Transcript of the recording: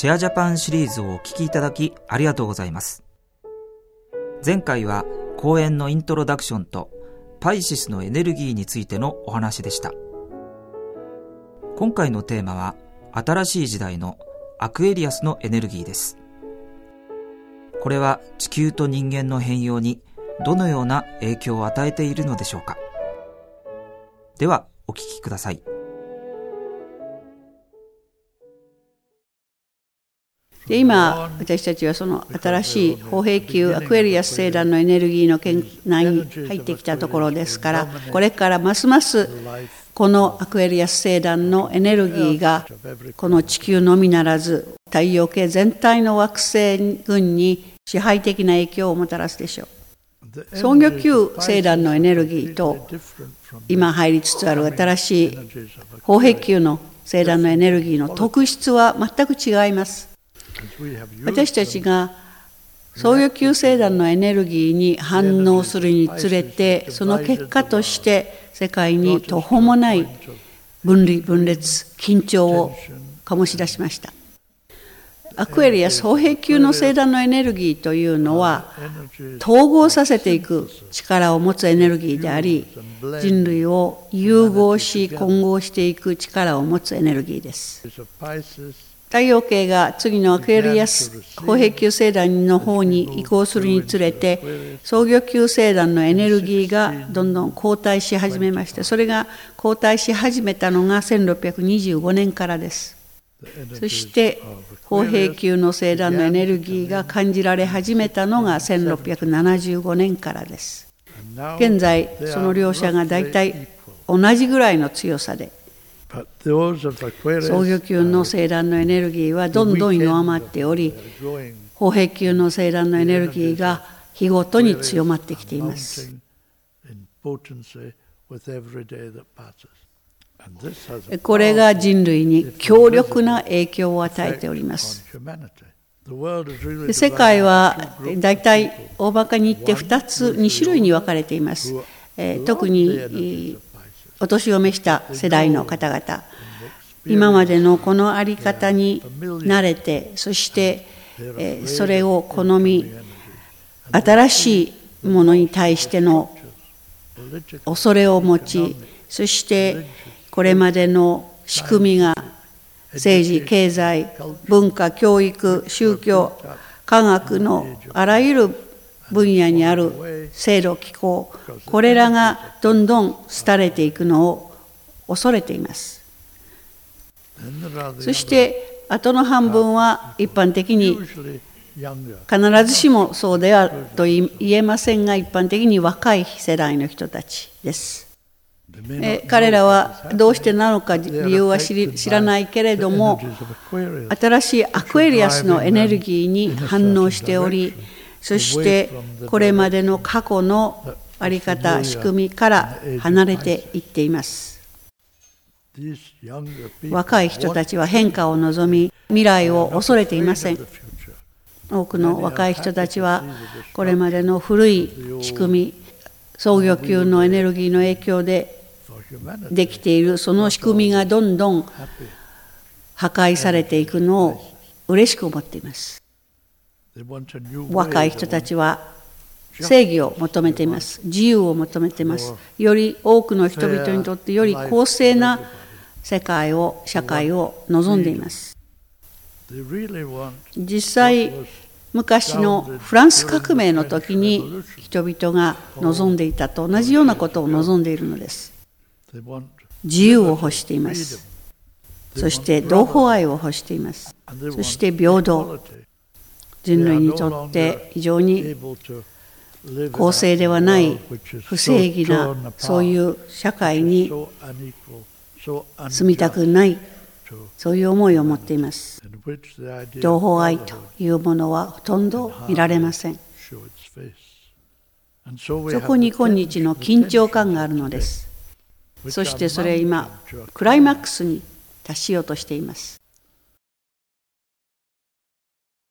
シェアジャパンシリーズをお聞きいただきありがとうございます。前回は講演のイントロダクションとパイシスのエネルギーについてのお話でした。今回のテーマは新しい時代のアクエリアスのエネルギーです。これは地球と人間の変容にどのような影響を与えているのでしょうかではお聞きください。で今私たちはその新しい歩兵級アクエリアス星団のエネルギーの圏内に入ってきたところですからこれからますますこのアクエリアス星団のエネルギーがこの地球のみならず太陽系全体の惑星群に支配的な影響をもたらすでしょう創業級星団のエネルギーと今入りつつある新しい砲兵級の星団のエネルギーの特質は全く違います私たちが創業級星団のエネルギーに反応するにつれてその結果として世界に途方もない分離分裂緊張を醸し出しました。アクエリアス砲兵級の星団のエネルギーというのは統合させていく力を持つエネルギーであり人類を融合し混合していく力を持つエネルギーです。太陽系が次のアクエリアス砲兵級星団の方に移行するにつれて創業級星団のエネルギーがどんどん後退し始めましてそれが後退し始めたのが1625年からです。そして砲兵級の星団のエネルギーが感じられ始めたのが1675年からです。現在その両者が大体同じぐらいの強さで創業級の星団のエネルギーはどんどん弱まっており砲兵級の星団のエネルギーが日ごとに強まってきています。これが人類に強力な影響を与えております。世界は大体大まかに言って2つ2種類に分かれています。特にお年を召した世代の方々今までのこの在り方に慣れてそしてそれを好み新しいものに対しての恐れを持ちそしてこれまでの仕組みが政治経済文化教育宗教科学のあらゆる分野にある制度機構これらがどんどん廃れていくのを恐れています。そしてあとの半分は一般的に必ずしもそうであると言えませんが一般的に若い世代の人たちです。え彼らはどうしてなのか理由は知らないけれども新しいアクエリアスのエネルギーに反応しておりそしてこれまでの過去の在り方仕組みから離れていっています。若い人たちは変化を望み未来を恐れていません。多くの若い人たちはこれまでの古い仕組み創業級のエネルギーの影響でできているその仕組みがどんどん破壊されていくのを嬉しく思っています若い人たちは正義を求めています。自由を求めています。より多くの人々にとってより公正な世界を社会を望んでいます。実際昔のフランス革命の時に人々が望んでいたと同じようなことを望んでいるのです。自由を欲しています。そして同胞愛を欲しています。そして平等人類にとって非常に公正ではない不正義なそういう社会に住みたくないそういう思いを持っています。同胞愛というものはほとんど見られません。そこに今日の緊張感があるのです。そしてそれ今クライマックスに達しようとしています。